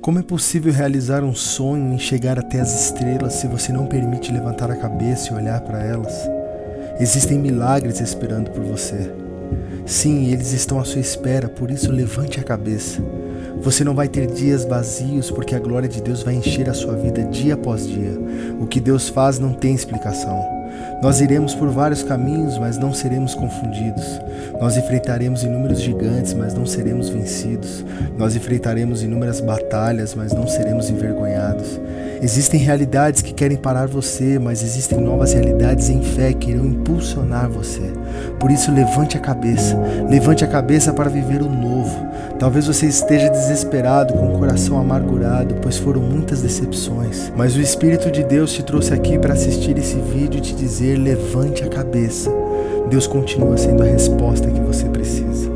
Como é possível realizar um sonho e chegar até as estrelas se você não permite levantar a cabeça e olhar para elas? Existem milagres esperando por você. Sim, eles estão à sua espera, por isso levante a cabeça. Você não vai ter dias vazios, porque a glória de Deus vai encher a sua vida dia após dia. O que Deus faz não tem explicação. Nós iremos por vários caminhos, mas não seremos confundidos. Nós enfrentaremos inúmeros gigantes, mas não seremos vencidos. Nós enfrentaremos inúmeras batalhas, mas não seremos envergonhados. Existem realidades que querem parar você, mas existem novas realidades em fé que irão impulsionar você. Por isso, levante a cabeça. Levante a cabeça para viver o novo. Talvez você esteja desesperado, com o coração amargurado, pois foram muitas decepções. Mas o Espírito de Deus te trouxe aqui para assistir esse vídeo e te dizer: levante a cabeça. Deus continua sendo a resposta que você precisa.